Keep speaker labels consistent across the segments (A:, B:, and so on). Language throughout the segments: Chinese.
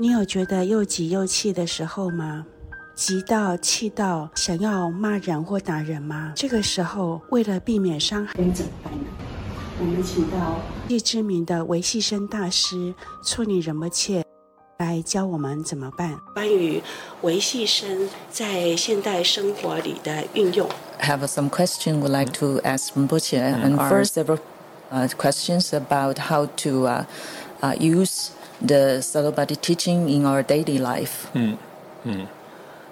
A: 你有觉得又急又气的时候吗？急到气到想要骂人或打人吗？这个时候，为了避免伤害，该怎么办呢？我们请到最知名的维系生大师处女仁波切来教我们怎么办。关于维系生在现代生活里的运用
B: ，have some question would like to ask Rinpoche and first several questions about how to use the subtle body teaching in our daily life。
A: 嗯嗯，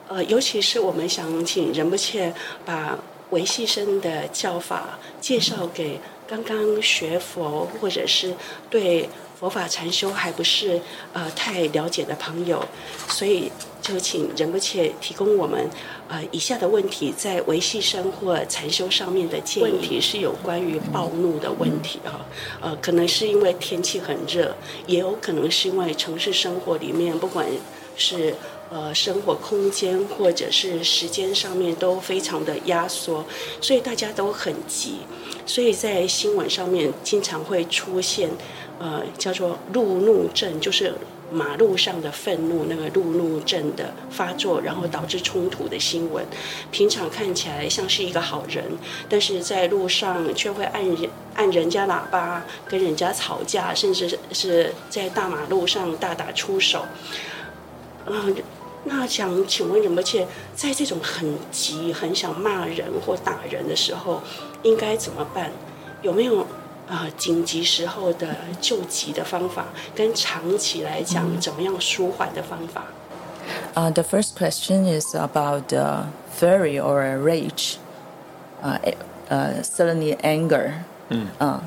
A: 呃，尤其是我们想请仁波切把维系生的教法介绍给刚刚学佛或者是对佛法禅修还不是呃太了解的朋友，所以就请仁波切提供我们呃以下的问题，在维系生或禅修上面的建议。问题是有关于暴怒的问题哈，呃，可能是因为天气很热，也有可能是因为城市生活里面，不管是呃生活空间或者是时间上面都非常的压缩，所以大家都很急，所以在新闻上面经常会出现。呃，叫做路怒症，就是马路上的愤怒，那个路怒症的发作，然后导致冲突的新闻。平常看起来像是一个好人，但是在路上却会按人按人家喇叭，跟人家吵架，甚至是在大马路上大打出手。嗯、那想请问仁波切，在这种很急、很想骂人或打人的时候，应该怎么办？有没有？啊，紧急时候的救急的方法，跟长期来讲怎么样舒缓的方法？
B: 啊、uh,，the first question is about uh, fury or rage, uh, uh, suddenly anger. 嗯啊、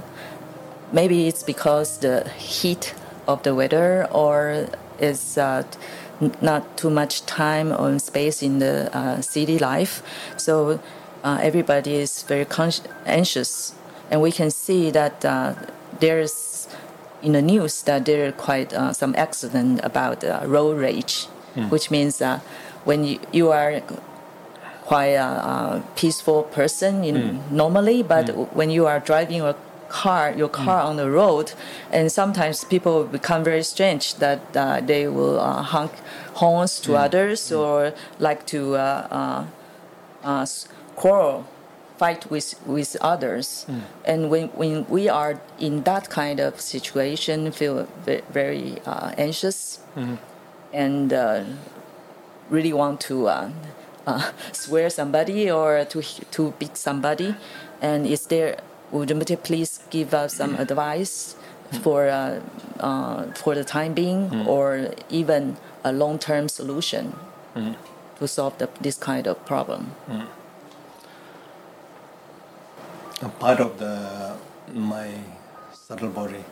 B: uh,，maybe it's because the heat of the weather, or is uh, not too much time or space in the uh, city life, so uh, everybody is very anxious. and we can see that uh, there's in the news that there are quite uh, some accident about uh, road rage, mm. which means uh, when you, you are quite a, a peaceful person in, mm. normally, but mm. when you are driving your car, your car on the road, and sometimes people become very strange that uh, they will uh, honk horns to others or like to quarrel fight with with others, mm. and when when we are in that kind of situation, feel very, uh, anxious, mm. and uh, really want to uh, uh, swear somebody or to to beat somebody, and is there? Would you please give us some mm. advice for uh, uh, for the time being, mm. or even a long term solution mm. to solve the, this kind of problem?
C: a part of the my subtle body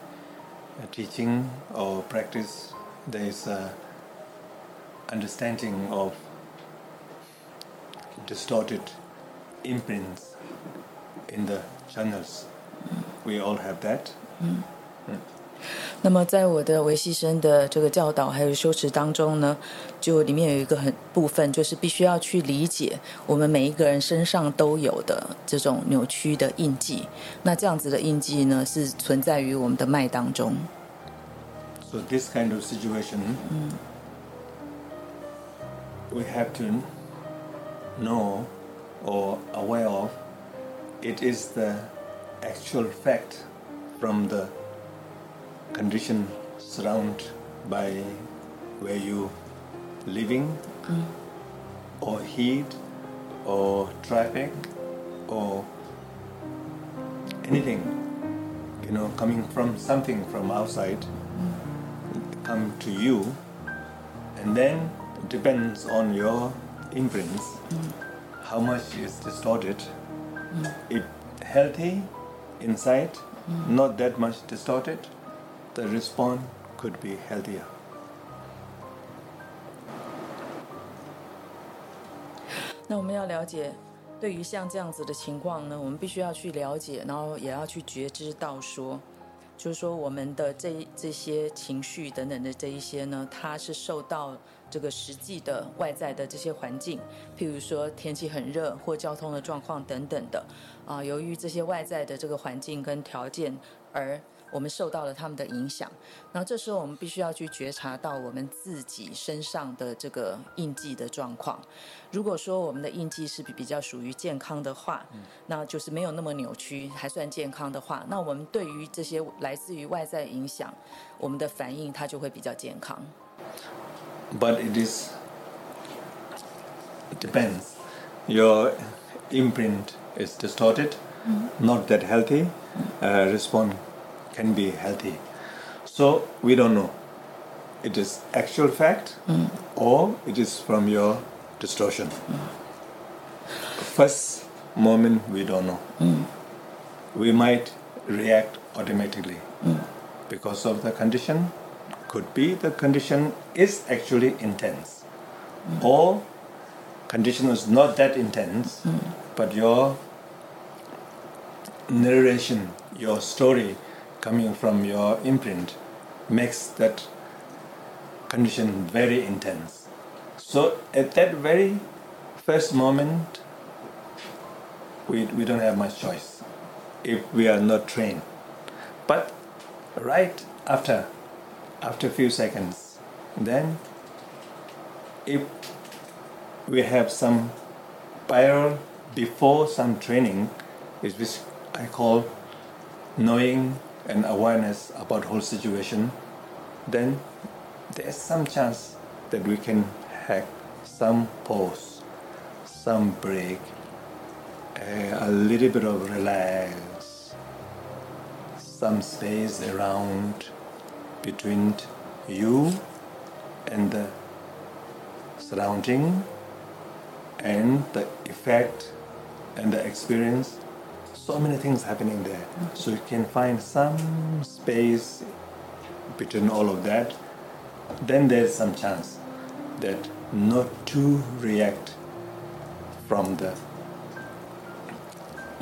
C: teaching or practice there is a understanding of distorted imprints in the channels we all have that mm. Mm.
B: 那么，在我的微细声的这个教导还有修持当中呢，就里面有一个很部分，就是必须要去理解我们每一个人身上都有的这种扭曲的印记。那这样子的印记呢，是存在于我们的脉当中。
C: So this kind of situation, we have to know or aware of. It is the actual fact from the condition surrounded by where you living mm. or heat or traffic or anything you know coming from something from outside mm. come to you and then it depends on your imprints mm. how much is distorted if healthy inside not that much distorted response could be healthier.
B: 那我们要了解，对于像这样子的情况呢，我们必须要去了解，然后也要去觉知到说，就是说我们的这这些情绪等等的这一些呢，它是受到这个实际的外在的这些环境，譬如说天气很热或交通的状况等等的，啊，由于这些外在的这个环境跟条件而。我们受到了他们的影响。然后这时候我们必须要去觉察到我们自己身上的这个印记的状况。如果说我们的印记是比比较属于健康的话，那就是没有那么扭曲，还算健康的话，那我们对于这些来自于外在影响，我们的反应它就会比较健康。
C: But it is it depends. Your imprint is distorted, not that healthy. Uh, response can be healthy. So we don't know. It is actual fact mm. or it is from your distortion. First moment we don't know. Mm. We might react automatically mm. because of the condition. Could be the condition is actually intense, or condition is not that intense, but your narration, your story coming from your imprint makes that condition very intense. So at that very first moment, we, we don't have much choice if we are not trained. But right after, after a few seconds, then if we have some prior before some training, is which I call knowing and awareness about whole situation, then there's some chance that we can have some pause, some break, a, a little bit of relax, some space around between you and the surrounding and the effect and the experience so many things happening there so you can find some space between all of that then there's some chance that not to react from the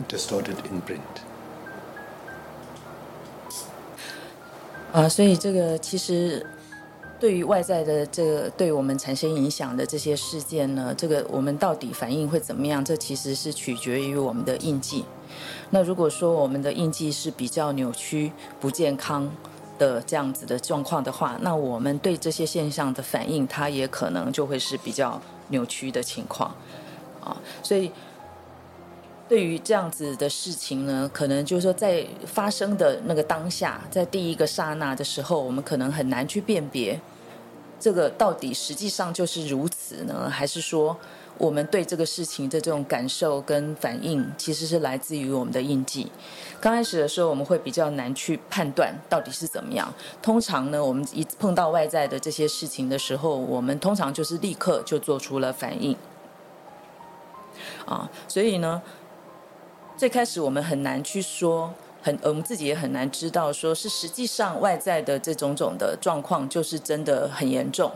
C: distorted imprint
B: 啊，所以这个其实 对于外在的这个对我们产生影响的这些事件呢，这个我们到底反应会怎么样？这其实是取决于我们的印记。那如果说我们的印记是比较扭曲、不健康的这样子的状况的话，那我们对这些现象的反应，它也可能就会是比较扭曲的情况啊。所以。对于这样子的事情呢，可能就是说，在发生的那个当下，在第一个刹那的时候，我们可能很难去辨别，这个到底实际上就是如此呢，还是说我们对这个事情的这种感受跟反应，其实是来自于我们的印记。刚开始的时候，我们会比较难去判断到底是怎么样。通常呢，我们一碰到外在的这些事情的时候，我们通常就是立刻就做出了反应。啊，所以呢。最开始我们很难去说，很我们自己也很难知道，说是实际上外在的这种种的状况就是真的很严重，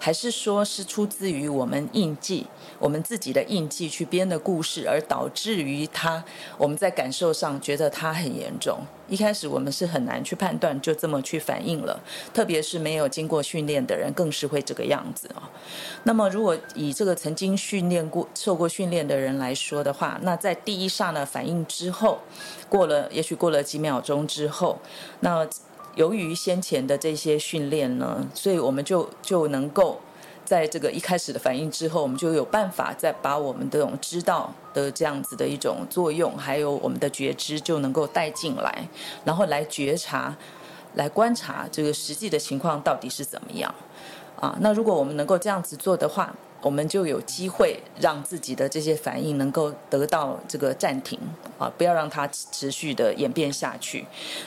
B: 还是说是出自于我们印记，我们自己的印记去编的故事，而导致于它，我们在感受上觉得它很严重。一开始我们是很难去判断，就这么去反应了。特别是没有经过训练的人，更是会这个样子啊。那么，如果以这个曾经训练过、受过训练的人来说的话，那在第一刹那反应之后，过了也许过了几秒钟之后，那由于先前的这些训练呢，所以我们就就能够。在这个一开始的反应之后，我们就有办法再把我们这种知道的这样子的一种作用，还有我们的觉知就能够带进来，然后来觉察、来观察这个实际的情况到底是怎么样啊？那如果我们能够这样子做的话，我们就有机会让自己的这些反应能够得到这个暂停啊，不要让它持续的演变下去。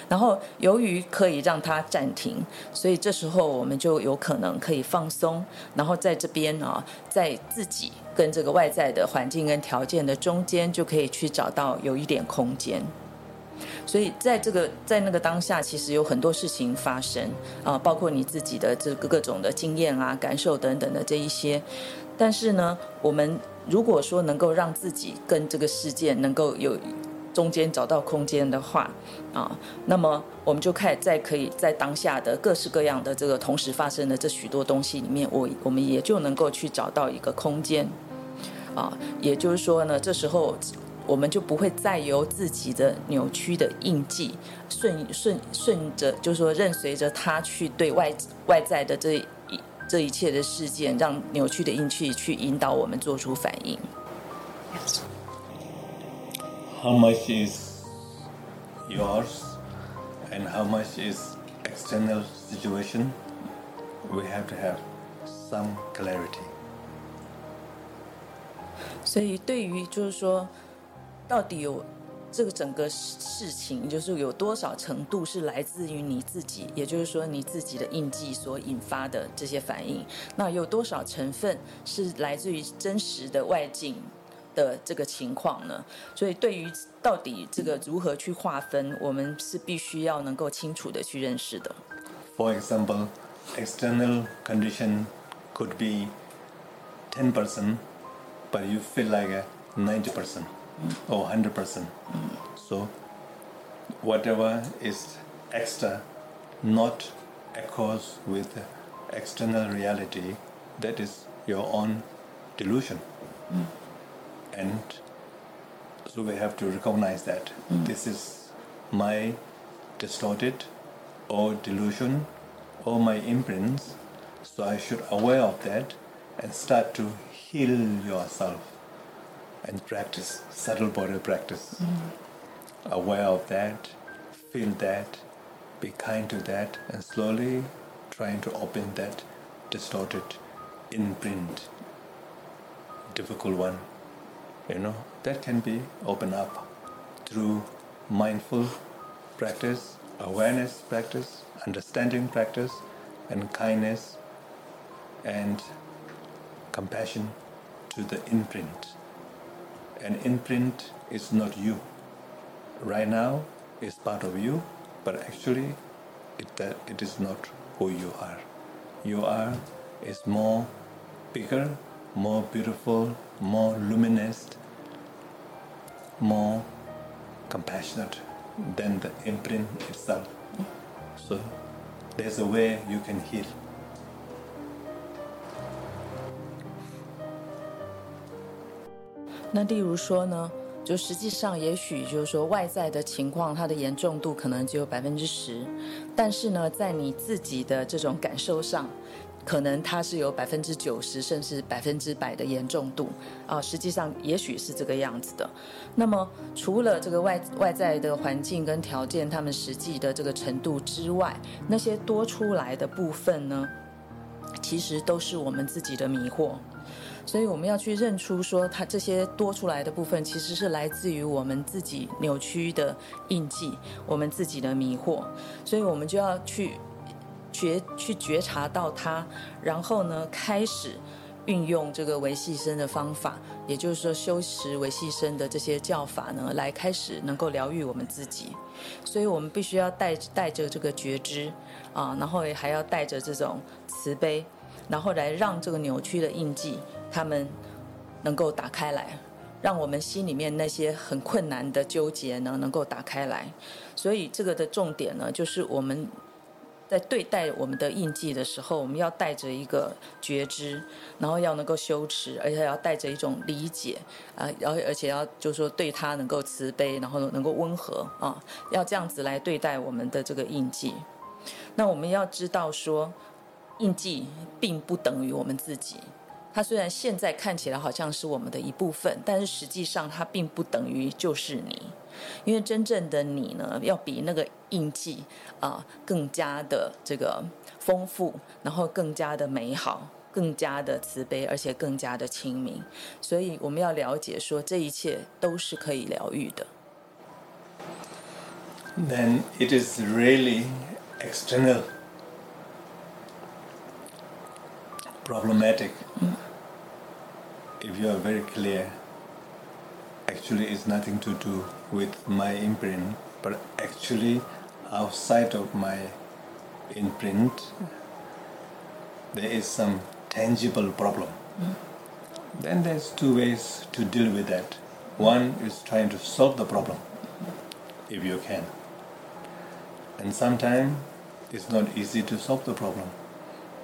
B: 然后由于可以让它暂停，所以这时候我们就有可能可以放松，然后在这边啊，在自己跟这个外在的环境跟条件的中间，就可以去找到有一点空间。所以在这个在那个当下，其实有很多事情发生啊，包括你自己的这个各种的经验啊、感受等等的这一些。但是呢，我们如果说能够让自己跟这个事件能够有中间找到空间的话，啊，那么我们就开始在可以在当下的各式各样的这个同时发生的这许多东西里面，我我们也就能够去找到一个空间，啊，也就是说呢，这时候我们就不会再由自己的扭曲的印记顺顺顺着，就是说，任随着它去对外外在的这一这一切的事件，让扭曲的印记去引导我们做出反应。
C: How much is yours and how much is external situation? We have to have some clarity.
B: 所以，对于就是说，到底有这个整个事情，就是有多少程度是来自于你自己，也就是说你自己的印记所引发的这些反应，那有多少成分是来自于真实的外境的这个情况呢？所以，对于到底这个如何去划分，我们是必须要能够清楚的去认识的。
C: For example, external condition could be ten percent. But you feel like a 90% or 100%. So whatever is extra not across with external reality, that is your own delusion. And so we have to recognize that this is my distorted or delusion or my imprints. So I should aware of that and start to heal yourself and practice subtle body practice. Mm. Aware of that, feel that, be kind to that, and slowly trying to open that distorted imprint. Difficult one, you know, that can be opened up through mindful practice, awareness practice, understanding practice, and kindness and compassion to the imprint. An imprint is not you. Right now, it's part of you, but actually, it, that it is not who you are. You are is more bigger, more beautiful, more luminous, more compassionate than the imprint itself. So, there's a way you can heal.
B: 那例如说呢，就实际上也许就是说外在的情况，它的严重度可能只有百分之十，但是呢，在你自己的这种感受上，可能它是有百分之九十甚至百分之百的严重度啊。实际上也许是这个样子的。那么除了这个外外在的环境跟条件，他们实际的这个程度之外，那些多出来的部分呢，其实都是我们自己的迷惑。所以我们要去认出，说它这些多出来的部分，其实是来自于我们自己扭曲的印记，我们自己的迷惑。所以我们就要去觉去觉察到它，然后呢，开始运用这个维系生的方法，也就是说修持维系生的这些教法呢，来开始能够疗愈我们自己。所以我们必须要带带着这个觉知啊，然后也还要带着这种慈悲，然后来让这个扭曲的印记。他们能够打开来，让我们心里面那些很困难的纠结呢，能够打开来。所以这个的重点呢，就是我们在对待我们的印记的时候，我们要带着一个觉知，然后要能够修持，而且要带着一种理解啊，然后而且要就是说对他能够慈悲，然后能够温和啊，要这样子来对待我们的这个印记。那我们要知道说，印记并不等于我们自己。它虽然现在看起来好像是我们的一部分，但是实际上它并不等于就是你，因为真正的你呢，要比那个印记啊更加的这个丰富，然后更加的美好，更加的慈悲，而且更加的清明。所以我们要了解说，这一切都是可以疗愈的。
C: Then it is really external problematic. If you are very clear, actually it's nothing to do with my imprint, but actually outside of my imprint, there is some tangible problem. Mm. Then there's two ways to deal with that. One is trying to solve the problem, if you can. And sometimes it's not easy to solve the problem.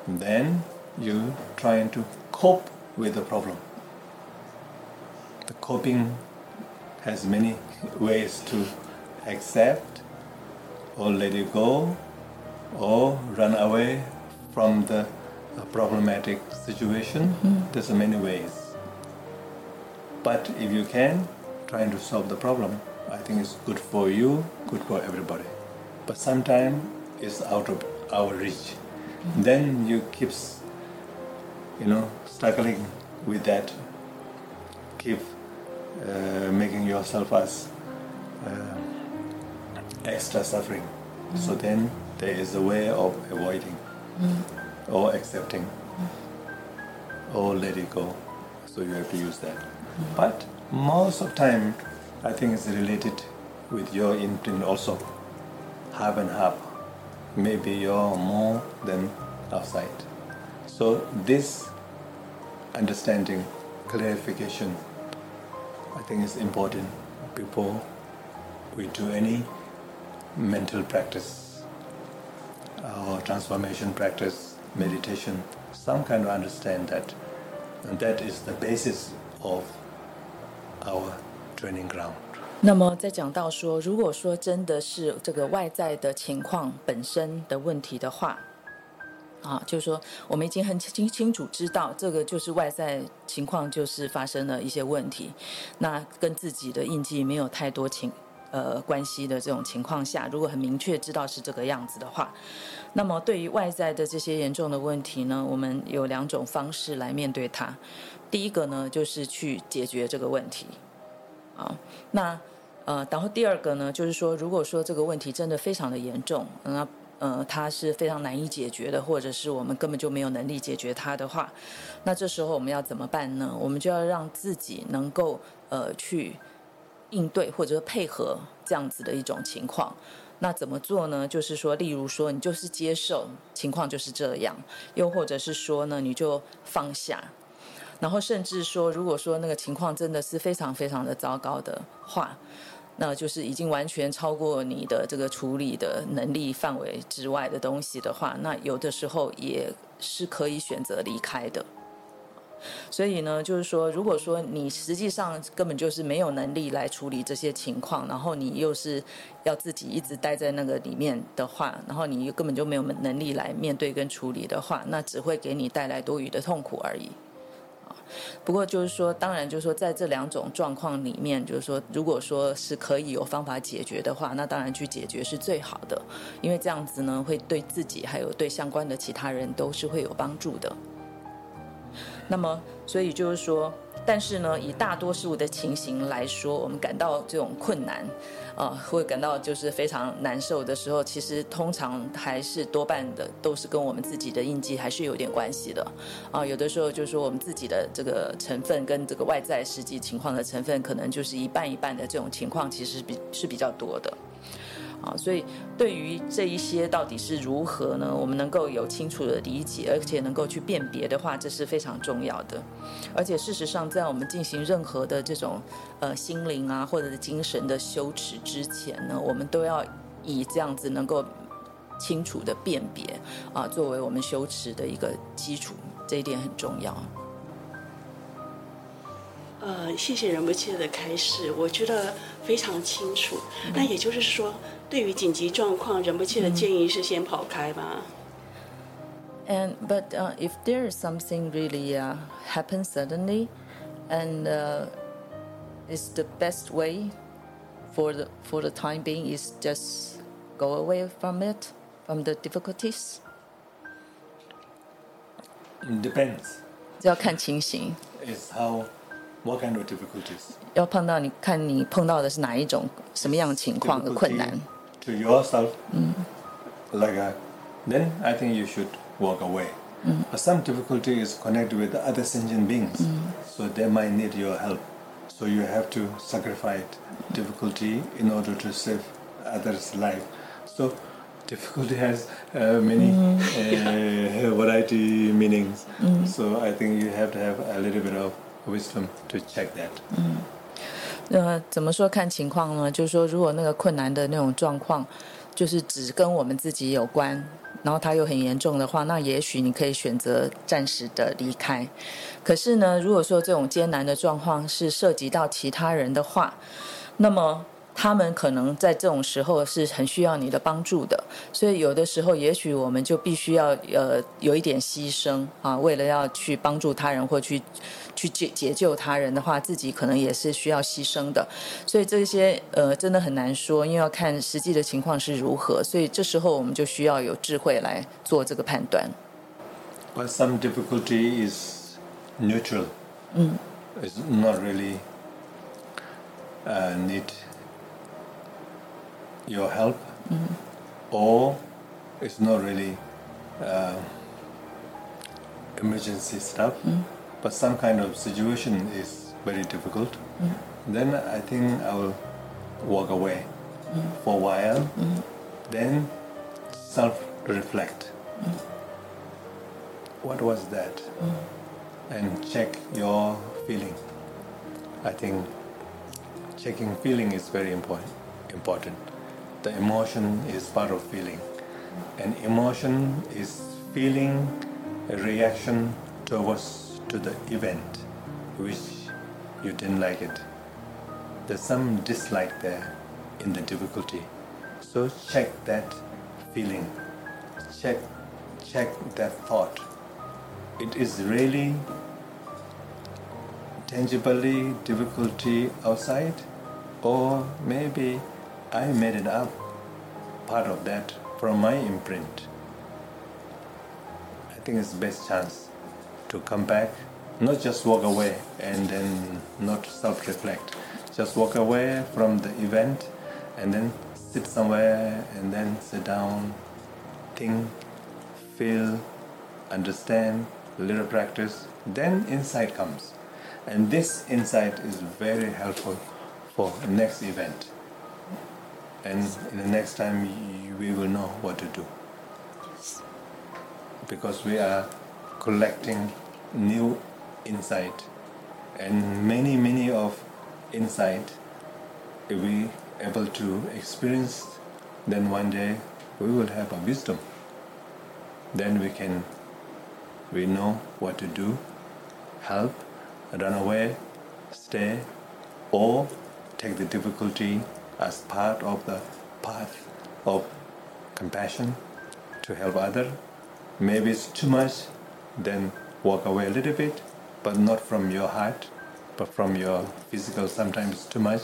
C: Then you're trying to cope with the problem the coping has many ways to accept or let it go or run away from the problematic situation. Mm-hmm. There's many ways. But if you can, trying to solve the problem, I think it's good for you, good for everybody. But sometimes it's out of our reach. Mm-hmm. Then you keep, you know, struggling with that. Keep uh, making yourself as uh, extra suffering. Mm-hmm. So then there is a way of avoiding mm-hmm. or accepting mm-hmm. or let it go. So you have to use that. Mm-hmm. But most of time, I think it's related with your imprint also. Half and half. Maybe you're more than outside. So this understanding, clarification, I think is important before we do any mental practice or transformation practice, meditation, some kind of understand that and that is the basis of our training ground.
B: 那么在讲到说，如果说真的是这个外在的情况本身的问题的话， 啊，就是说我们已经很清清楚知道，这个就是外在情况就是发生了一些问题，那跟自己的印记没有太多情。呃，关系的这种情况下，如果很明确知道是这个样子的话，那么对于外在的这些严重的问题呢，我们有两种方式来面对它。第一个呢，就是去解决这个问题，啊，那呃，然后第二个呢，就是说，如果说这个问题真的非常的严重，那呃，它是非常难以解决的，或者是我们根本就没有能力解决它的话，那这时候我们要怎么办呢？我们就要让自己能够呃去。应对或者配合这样子的一种情况，那怎么做呢？就是说，例如说，你就是接受情况就是这样，又或者是说呢，你就放下，然后甚至说，如果说那个情况真的是非常非常的糟糕的话，那就是已经完全超过你的这个处理的能力范围之外的东西的话，那有的时候也是可以选择离开的。所以呢，就是说，如果说你实际上根本就是没有能力来处理这些情况，然后你又是要自己一直待在那个里面的话，然后你又根本就没有能力来面对跟处理的话，那只会给你带来多余的痛苦而已。不过就是说，当然就是说，在这两种状况里面，就是说，如果说是可以有方法解决的话，那当然去解决是最好的，因为这样子呢，会对自己还有对相关的其他人都是会有帮助的。那么，所以就是说，但是呢，以大多数的情形来说，我们感到这种困难，啊、会感到就是非常难受的时候，其实通常还是多半的都是跟我们自己的印记还是有点关系的，啊、有的时候就是说我们自己的这个成分跟这个外在实际情况的成分，可能就是一半一半的这种情况，其实比是比较多的。啊，所以对于这一些到底是如何呢？我们能够有清楚的理解，而且能够去辨别的话，这是非常重要的。而且事实上，在我们进行任何的这种呃心灵啊或者是精神的修持之前呢，我们都要以这样子能够清楚的辨别啊，作为我们修持的一个基础，这一点很重要。
A: 呃，谢谢仁波切的开示，我觉得非常清楚。那也就是说。对于紧急状况，仁波切的建议是先跑开吧。
B: And but uh, if there is something really uh, happens suddenly, and uh, is the best way for the for the time being is just go away from it, from the difficulties.
C: Depends.
B: 这要看情形。
C: Is how what kind of difficulties?
B: 要碰到你看你碰到的是哪一种什么样的情况的困难。
C: to yourself mm. like a, then i think you should walk away mm. but some difficulty is connected with other sentient beings mm. so they might need your help so you have to sacrifice difficulty in order to save others life so difficulty has uh, many uh, variety meanings so i think you have to have a little bit of wisdom to check that
B: 呃，怎么说看情况呢？就是说，如果那个困难的那种状况，就是只跟我们自己有关，然后它又很严重的话，那也许你可以选择暂时的离开。可是呢，如果说这种艰难的状况是涉及到其他人的话，那么。他们可能在这种时候是很需要你的帮助的，所以有的时候也许我们就必须要呃有一点牺牲啊，为了要去帮助他人或去去解解救他人的话，自己可能也是需要牺牲的。所以这些呃真的很难说，因为要看实际的情况是如何。所以这时候我们就需要有智慧来做这个判断。
C: But some difficulty is neutral.
B: 嗯
C: ，It's not really uh need. Your help,
B: mm-hmm.
C: or it's not really uh, emergency stuff,
B: mm-hmm.
C: but some kind of situation is very difficult,
B: mm-hmm.
C: then I think I will walk away for a while, then self reflect. What was that? And check your feeling. I think checking feeling is very important. Important the emotion is part of feeling. And emotion is feeling a reaction towards to the event which you didn't like it. There's some dislike there in the difficulty. So check that feeling. Check check that thought. It is really tangibly difficulty outside or maybe I made it up, part of that, from my imprint. I think it's the best chance to come back, not just walk away and then not self reflect. Just walk away from the event and then sit somewhere and then sit down, think, feel, understand, little practice, then insight comes. And this insight is very helpful for next event and the next time we will know what to do. Because we are collecting new insight. And many many of insight if we able to experience then one day we will have a wisdom. Then we can we know what to do help run away stay or take the difficulty as part of the path of compassion to help other. Maybe it's too much, then walk away a little bit, but not from your heart, but from your physical. Sometimes it's too much.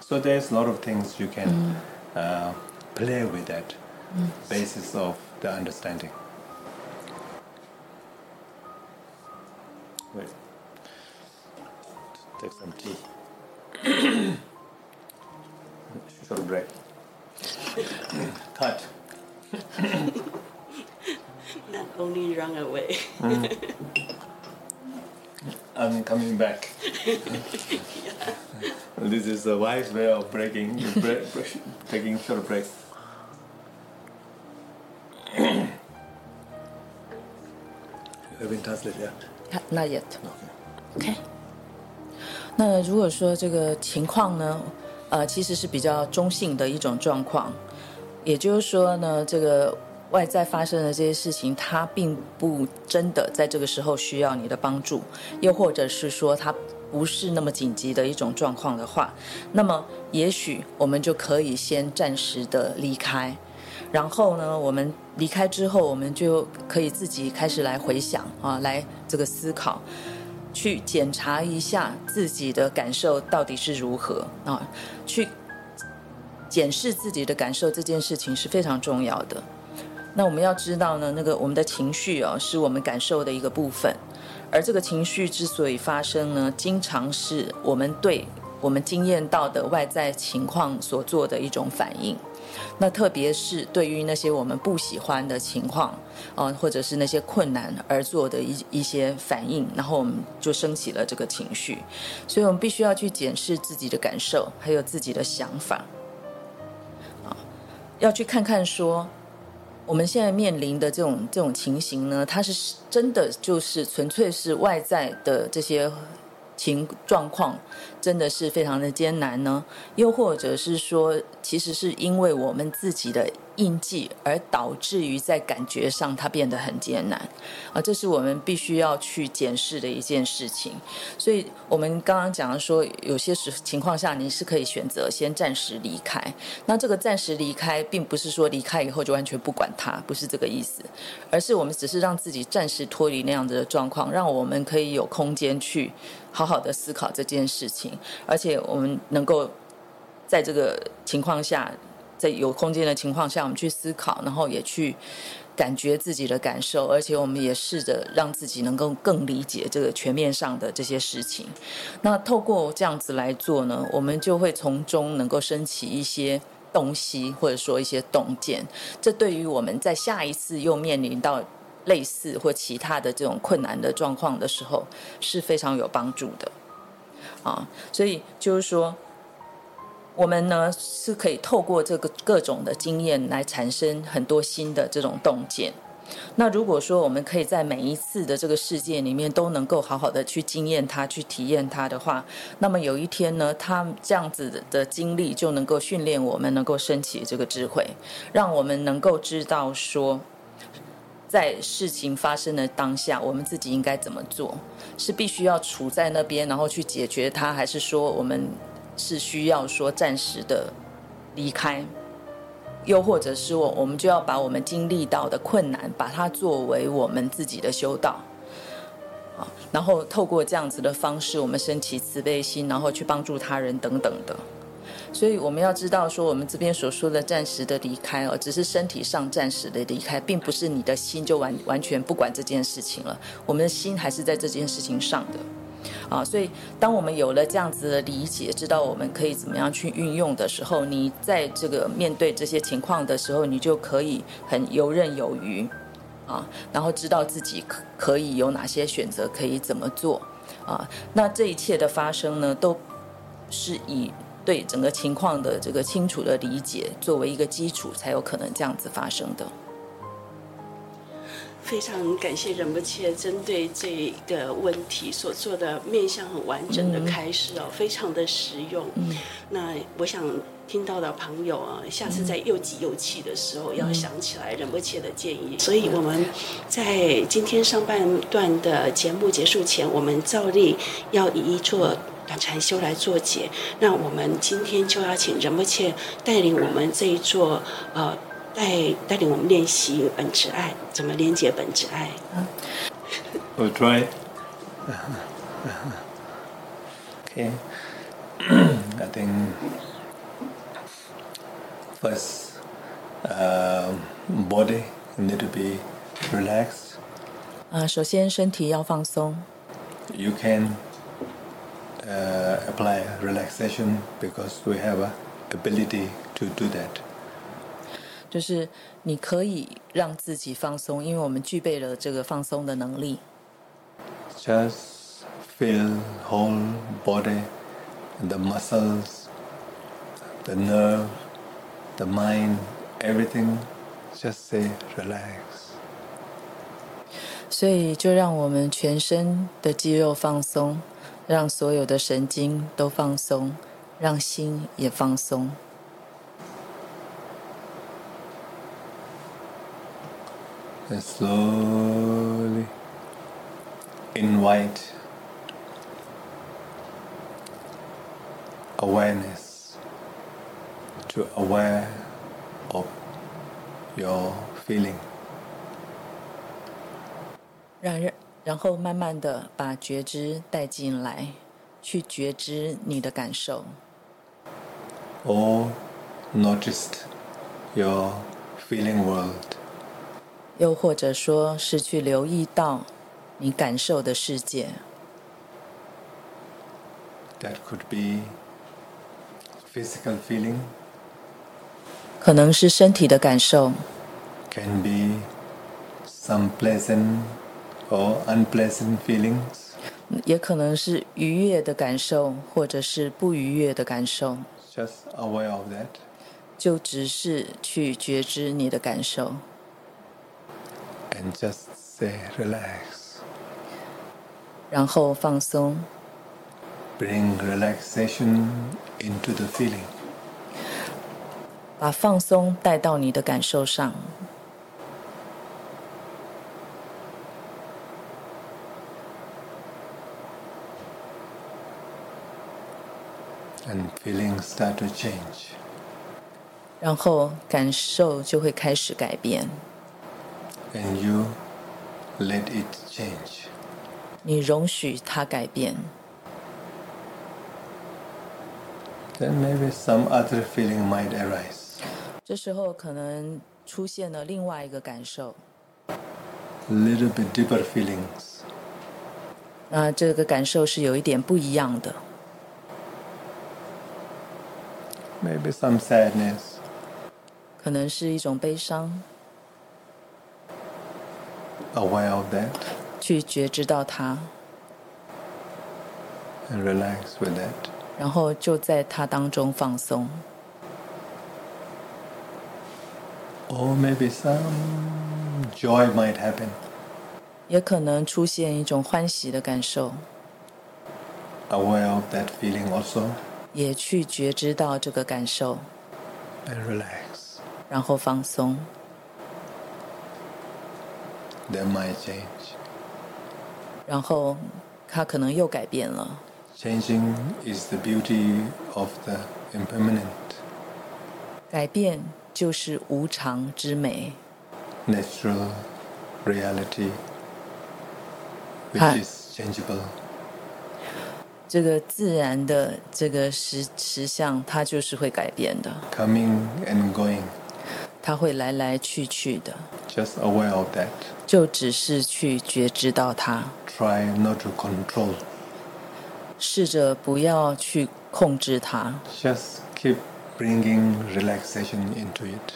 C: So there's a lot of things you can mm. uh, play with that mm. basis of the understanding. Wait. Take some tea. short break. Cut.
A: Not only run away.
C: mm. I'm coming back.
A: yeah.
C: This is a wise way of breaking, break, taking short break. you have been translated yet?
B: Not yet.
C: Okay.
B: Okay. 那如果说这个情况呢？ 呃，其实是比较中性的一种状况，也就是说呢，这个外在发生的这些事情，它并不真的在这个时候需要你的帮助，又或者是说它不是那么紧急的一种状况的话，那么也许我们就可以先暂时的离开，然后呢，我们离开之后，我们就可以自己开始来回想啊，来这个思考。去检查一下自己的感受到底是如何啊？去检视自己的感受这件事情是非常重要的。那我们要知道呢，那个我们的情绪哦，是我们感受的一个部分，而这个情绪之所以发生呢，经常是我们对我们经验到的外在情况所做的一种反应。那特别是对于那些我们不喜欢的情况，呃，或者是那些困难而做的一一些反应，然后我们就升起了这个情绪，所以我们必须要去检视自己的感受，还有自己的想法，啊，要去看看说，我们现在面临的这种这种情形呢，它是真的就是纯粹是外在的这些。情状况真的是非常的艰难呢，又或者是说，其实是因为我们自己的印记，而导致于在感觉上它变得很艰难啊，这是我们必须要去检视的一件事情。所以，我们刚刚讲的说，有些时情况下你是可以选择先暂时离开。那这个暂时离开，并不是说离开以后就完全不管它，不是这个意思，而是我们只是让自己暂时脱离那样子的状况，让我们可以有空间去好好的思考这件事情，而且我们能够在这个情况下。在有空间的情况下，我们去思考，然后也去感觉自己的感受，而且我们也试着让自己能够更理解这个全面上的这些事情。那透过这样子来做呢，我们就会从中能够升起一些洞悉，或者说一些洞见。这对于我们在下一次又面临到类似或其他的这种困难的状况的时候，是非常有帮助的。啊，所以就是说。我们呢是可以透过这个各种的经验来产生很多新的这种洞见。那如果说我们可以在每一次的这个事件里面都能够好好的去经验它、去体验它的话，那么有一天呢，它这样子的经历就能够训练我们能够升起这个智慧，让我们能够知道说，在事情发生的当下，我们自己应该怎么做，是必须要处在那边然后去解决它，还是说我们。是需要说暂时的离开，又或者是我我们就要把我们经历到的困难，把它作为我们自己的修道，啊，然后透过这样子的方式，我们升起慈悲心，然后去帮助他人等等的。所以我们要知道说，我们这边所说的暂时的离开哦，只是身体上暂时的离开，并不是你的心就完完全不管这件事情了。我们的心还是在这件事情上的。啊，所以当我们有了这样子的理解，知道我们可以怎么样去运用的时候，你在这个面对这些情况的时候，你就可以很游刃有余，啊，然后知道自己可可以有哪些选择，可以怎么做，啊，那这一切的发生呢，都是以对整个情况的这个清楚的理解作为一个基础，才有可能这样子发生的。
A: 非常感谢仁波切针对这个问题所做的面向很完整的开示哦，非常的实用。那我想听到的朋友啊，下次在又急又气的时候，要想起来仁波切的建议。所以我们在今天上半段的节目结束前，我们照例要以一座短禅修来做解。那我们今天就要请仁波切带领我们这一座呃。带带领我们练习本质爱，怎么连接本质爱？
C: 我 try. Okay. I think first, uh, body need to be relaxed.
B: 啊，首先身体要放松。
C: You can uh, apply relaxation because we have a ability to do that.
B: 就是你可以让自己放松，因为我们具备了这个放松的能力。
C: Just feel whole body, the muscles, the nerve, the mind, everything. Just say relax.
B: 所以就让我们全身的肌肉放松， 让所有的神经都放松，让心也放松。
C: And slowly invite awareness to aware of your feeling.
B: 让人， 然后慢慢的把觉知带进来，去觉知你的感受。
C: Or noticed your feeling world.
B: 又或者说是去留意到你感受的世界。
C: That could be physical feeling.
B: 可能是身体的感受。
C: Can be some pleasant or unpleasant feelings.
B: 也可能是愉悦的感受，或者是不愉悦的感受。
C: Just aware of that.
B: 就只是去觉知你的感受。
C: And just say relax.
B: 然后放松。
C: Bring relaxation into the feeling.
B: 把放松带到你的感受上。
C: And feelings start to change.
B: 然后感受就会开始改变。
C: And you let it change.
B: 你容许它改变。
C: Then maybe some other feeling might arise.
B: 这时候可能出现了另外一个感受。
C: A little bit deeper feelings.
B: 那这个感受是有一点不一样的。
C: Maybe some sadness.
B: 可能是一种悲伤。
C: Aware of that.
B: 去觉知到它。
C: And relax with that.
B: 然后就在它当中放松。
C: Or maybe some joy might happen.
B: 也可能出现一种欢喜的感受。
C: Aware of that feeling also.
B: 也去觉知到这个感受。
C: And relax.
B: 然后放松。
C: That might change.
B: 然后它可能又改变了。
C: Changing is the beauty of the impermanent.
B: 改变就是无常之美。
C: Natural reality, which is changeable.
B: 这个自然的这个实实相，它就是会改变的。
C: Coming and going.
B: 它会来来去去的。
C: Just aware of that.
B: 就只是去觉知到它。
C: Try not to control.
B: 试着不要去控制它。
C: Just keep bringing relaxation into it.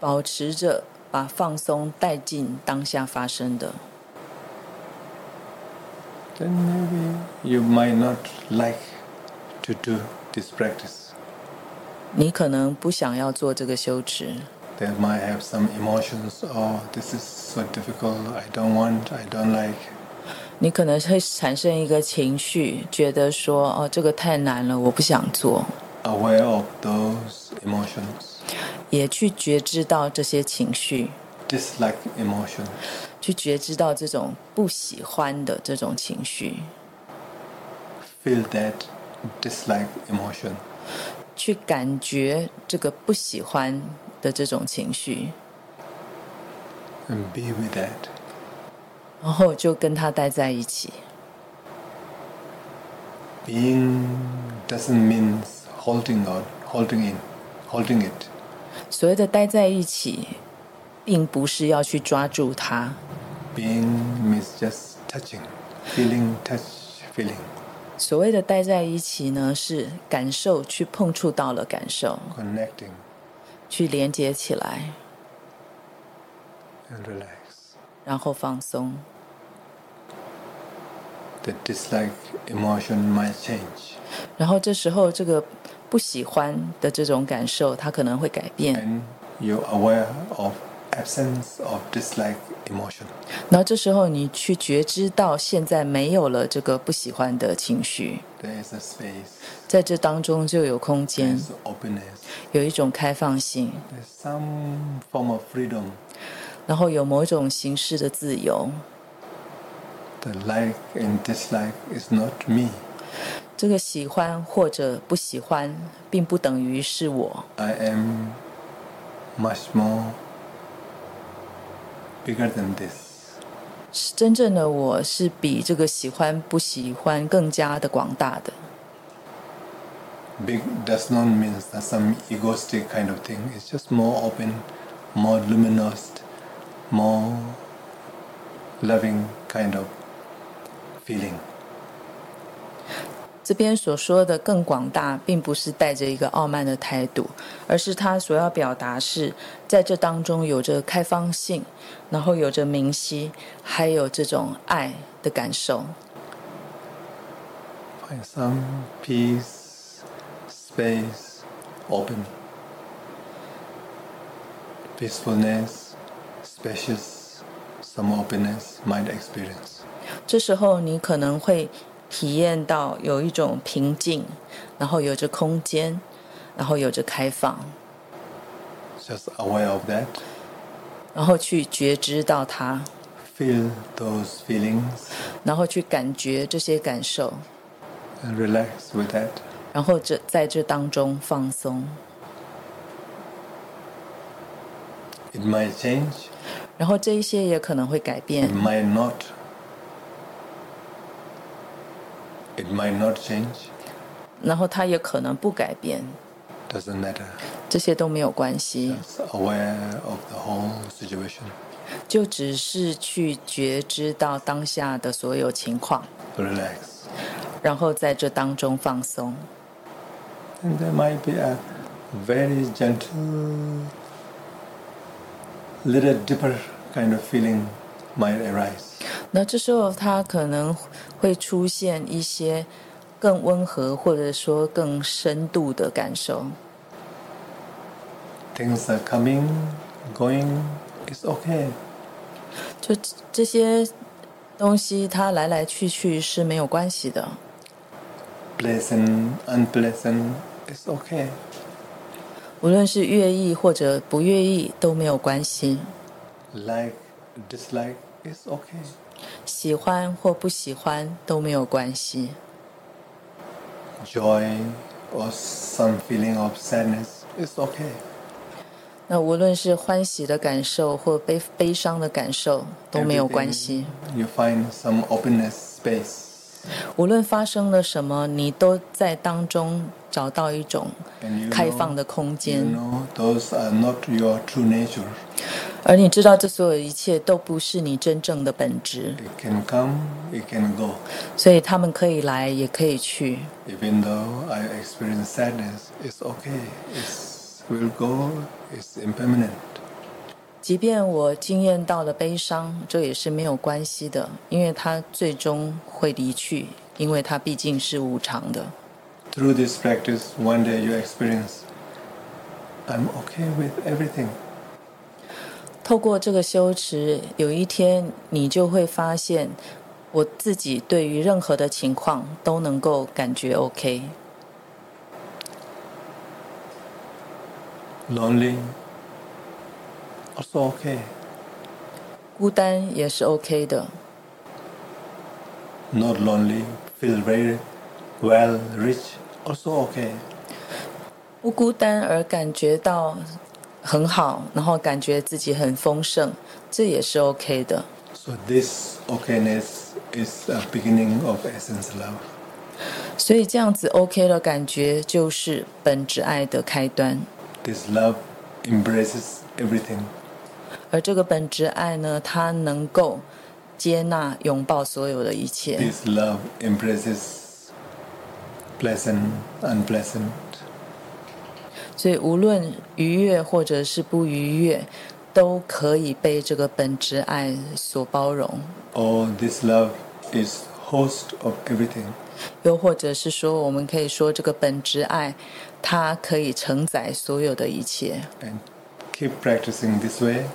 B: 保持着把放松带进当下发生的。
C: Then maybe you might not like to do this practice.
B: 你可能不想要做这个修持。
C: They might have some emotions. Oh, this is so difficult. I don't want. I don't like.
B: 你可能会产生一个情绪，觉得说：“哦，这个太难了，我不想做。”
C: Aware of those emotions.
B: 也去觉知到这些情绪。
C: Dislike emotion.
B: 去觉知到这种不喜欢的这种情绪。
C: Feel that dislike emotion.
B: 去感觉这个不喜欢的这种情绪。
C: And be with that.
B: 然后就跟他待在一起。
C: Being doesn't mean holding out, holding in, holding it.
B: 所谓的待在一起，并不是要去抓住它。
C: Being means just touching, feeling, touch, feeling.
B: 所谓的待在一起呢，是感受去碰触到了感受，
C: connecting，
B: 去连接起来，
C: and relax，
B: 然后放松。
C: The dislike emotion might change。
B: 然后这时候，这个不喜欢的这种感受，它可能会改变。
C: And you're aware of absence of dislike emotion。
B: 然后这时候，你去觉知到现在没有了这个不喜欢的情绪。
C: There is a space。
B: 在这当中就有空间。
C: There is openness。
B: 有一种开放性。
C: There's some form of freedom。
B: 然后有某种形式的自由。
C: The like and dislike is not me。
B: 这个喜欢或者不喜欢，并不等于是我。
C: I am much more bigger than this。
B: 真正的我是比这个喜欢不喜欢更加的广大的。
C: Big does not mean some egoistic kind of thing. It's just more open, more luminous, more loving kind of. feeling.
B: 这边所说的更广大，并不是带着一个傲慢的态度，而是他所要表达是在这当中有着开放性，然后有着明晰，还有这种爱的感受。
C: Find some peace, space, open, peacefulness, spacious, some openness, mind experience.
B: 这时候，你可能会体验到有一种平静，然后有着空间，然后有着开放。
C: Just aware of that.
B: 然后去觉知到它。
C: Feel those feelings.
B: 然后去感觉这些感受。
C: And relax with that.
B: 然后这在这当中放松。
C: It might change.
B: 然后这一些也可能会改变。
C: It might not. It might not change.
B: 然后它也可能不改变。
C: Doesn't matter.
B: 这些都没有关系。
C: Just aware of the whole situation.
B: 就只是去觉知到当下的所有情况。
C: Relax.
B: 然后在这当中放松。
C: And there might be a very gentle, little deeper kind of feeling might arise.
B: 那这时候，它可能会出现一些更温和，或者说更深度的感受。
C: Things are coming, going, it's okay.
B: 就这些东西，它来来去去是没有关系的。
C: Pleasant, unpleasant, it's okay.
B: 无论是愿意或者不愿意都没有关系。
C: Like, dislike, it's okay.
B: 喜欢或不喜欢都没有关系。
C: Joy or some feeling of sadness, it's okay.
B: 那无论是欢喜的感受或悲悲伤的感受都没有关系。
C: You find some openness space.
B: 无论发生了什么，你都在当中找到一种开放的空间。
C: You know, those are not your true nature.
B: 而你知道，这所有一切都不是你真正的本质。
C: It can come, it can go.
B: 所以他们可以来，也可以去。
C: Even though I experience sadness, it's okay. It will go. It's impermanent.
B: 即便我经验到了悲伤，这也是没有关系的，因为它最终会离去，因为它毕竟是无常的。
C: Through this practice, one day you experience, I'm okay with everything.
B: 透过这个修持，有一天你就会发现，我自己对于任何的情况都能够感觉 OK。
C: Lonely. Also okay.
B: 孤单也是 OK 的。
C: Not lonely, feel very well, rich. Also okay.
B: 不孤单而感觉到很好，然后感觉自己很丰盛，这也是 OK 的。
C: So this okayness is a beginning of essence love.
B: 所以这样子 OK 的感觉就是本质爱的开端。
C: This love embraces everything.
B: 而这个本质爱呢，它能够接纳、拥抱所有的一切。
C: This love embraces pleasant, unpleasant.
B: 所以无论愉悦或者是不愉悦，都可以被这个本质爱所包容。
C: Oh, this love is host of everything.
B: 又或者是说，我们可以说这个本质爱，它可以承载所有的一切。
C: And keep practicing this way.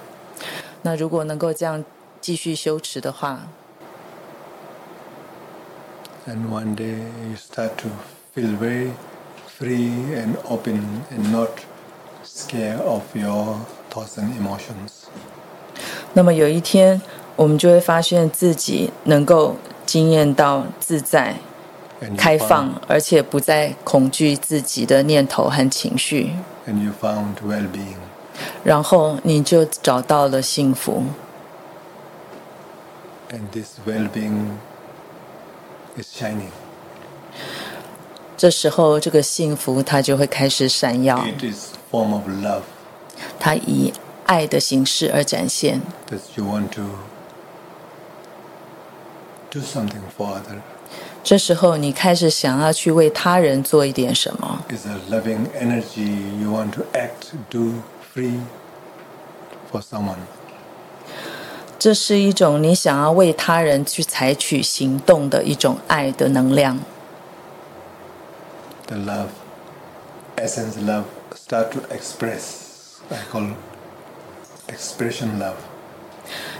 B: 那如果能够这样继续修持的话，
C: and one day you start to feel very free and open and not scared of your thoughts and emotions.
B: 那么有一天，我们就会发现自己能够经验到自在、开放，而且不再恐惧自己的念头和情绪。
C: And you found well-being.
B: 然后你就找到了幸福。
C: And this well-being is shining.
B: 这时候，这个幸福它就会开始闪耀。
C: It is form of love.
B: 它以爱的形式而展现。
C: That you want to do something for others.
B: 这时候，你开始想要去为他人做一点什么。
C: It's a loving energy. You want to act, do. Free for someone.
B: 这是一种你想要为他人去采取行动的一种爱的能量。
C: The love, essence love, start to express. I call expression love.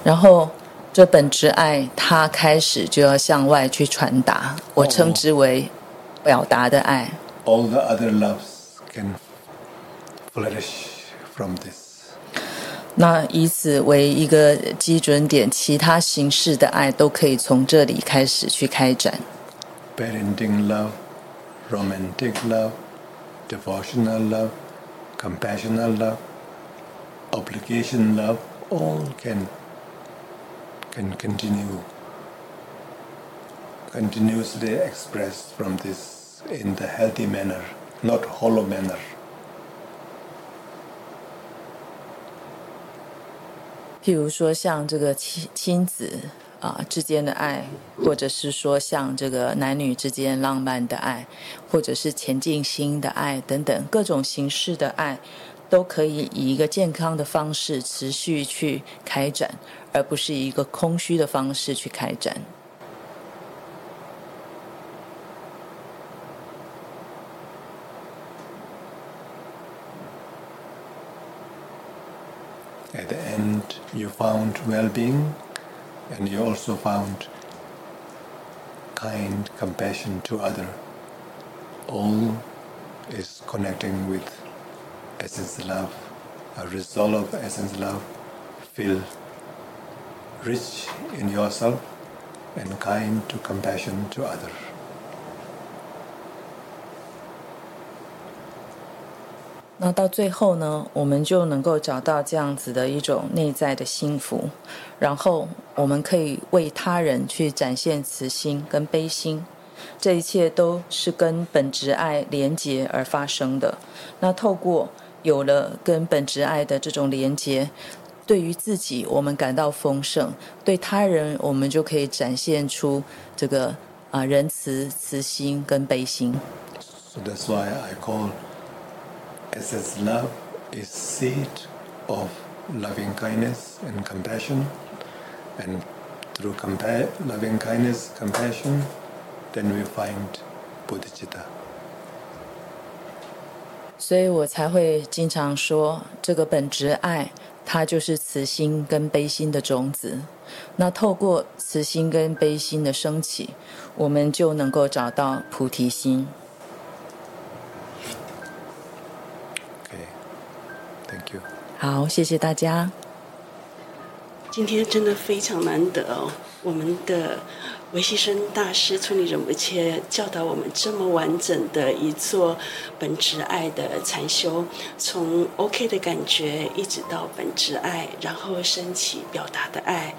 B: 然后，这本质爱，它开始就要向外去传达。我称之为表达的爱。
C: All the other loves can flourish from this.
B: 那以此为一个基准点，其他形式的爱都可以从这里开始去开展。
C: Parenting love, romantic love, devotional love, compassionate love, obligation love, all can can continue continuously expressed from this in the healthy manner, not hollow manner.
B: 譬如说，像这个亲亲子 啊之间的爱，或者是说像这个男女之间浪漫的爱，或者是前进心的爱等等各种形式的爱，都可以以一个健康的方式持续去开展，而不是以一个空虚的方式去开展。
C: At the end, you found well-being, and you also found kind compassion to other. All is connecting with essence love, a result of essence love. Feel rich in yourself and kind to compassion to others.
B: 那到最后呢，我们就能够找到这样子的一种内在的幸福，然后我们可以为他人去展现慈心跟悲心，这一切都是跟本质爱连结而发生的。那透过有了跟本质爱的这种连结，对于自己我们感到丰盛，对他人我们就可以展现出这个啊仁慈、慈心跟悲心。
C: So that's why I call Essence love is seed of loving kindness and compassion, and through compa loving kindness, compassion, then we find bodhicitta.
B: 所以我才会经常说，这个本质爱，它就是慈心跟悲心的种子。那透过慈心跟悲心的升起，我们就能够找到菩提心。 好，谢谢大家。
A: 今天真的非常难得哦，我们的维西生大师村里仁波切教导我们这么完整的一座本质爱的禅修，从 OK 的感觉一直到本质爱，然后升起表达的爱，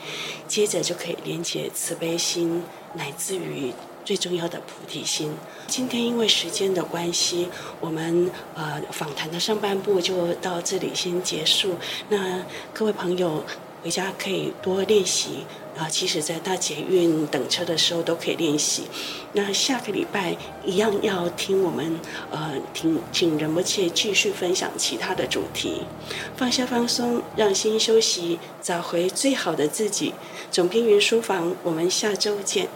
A: 接着就可以连接慈悲心，乃至于。最重要的菩提心。今天因为时间的关系，我们呃访谈的上半部就到这里先结束。那各位朋友回家可以多练习啊，其实在大捷运等车的时候都可以练习。那下个礼拜一样要听我们呃听请仁波切继续分享其他的主题。放下放松，让心休息，找回最好的自己。总编云书房，我们下周见。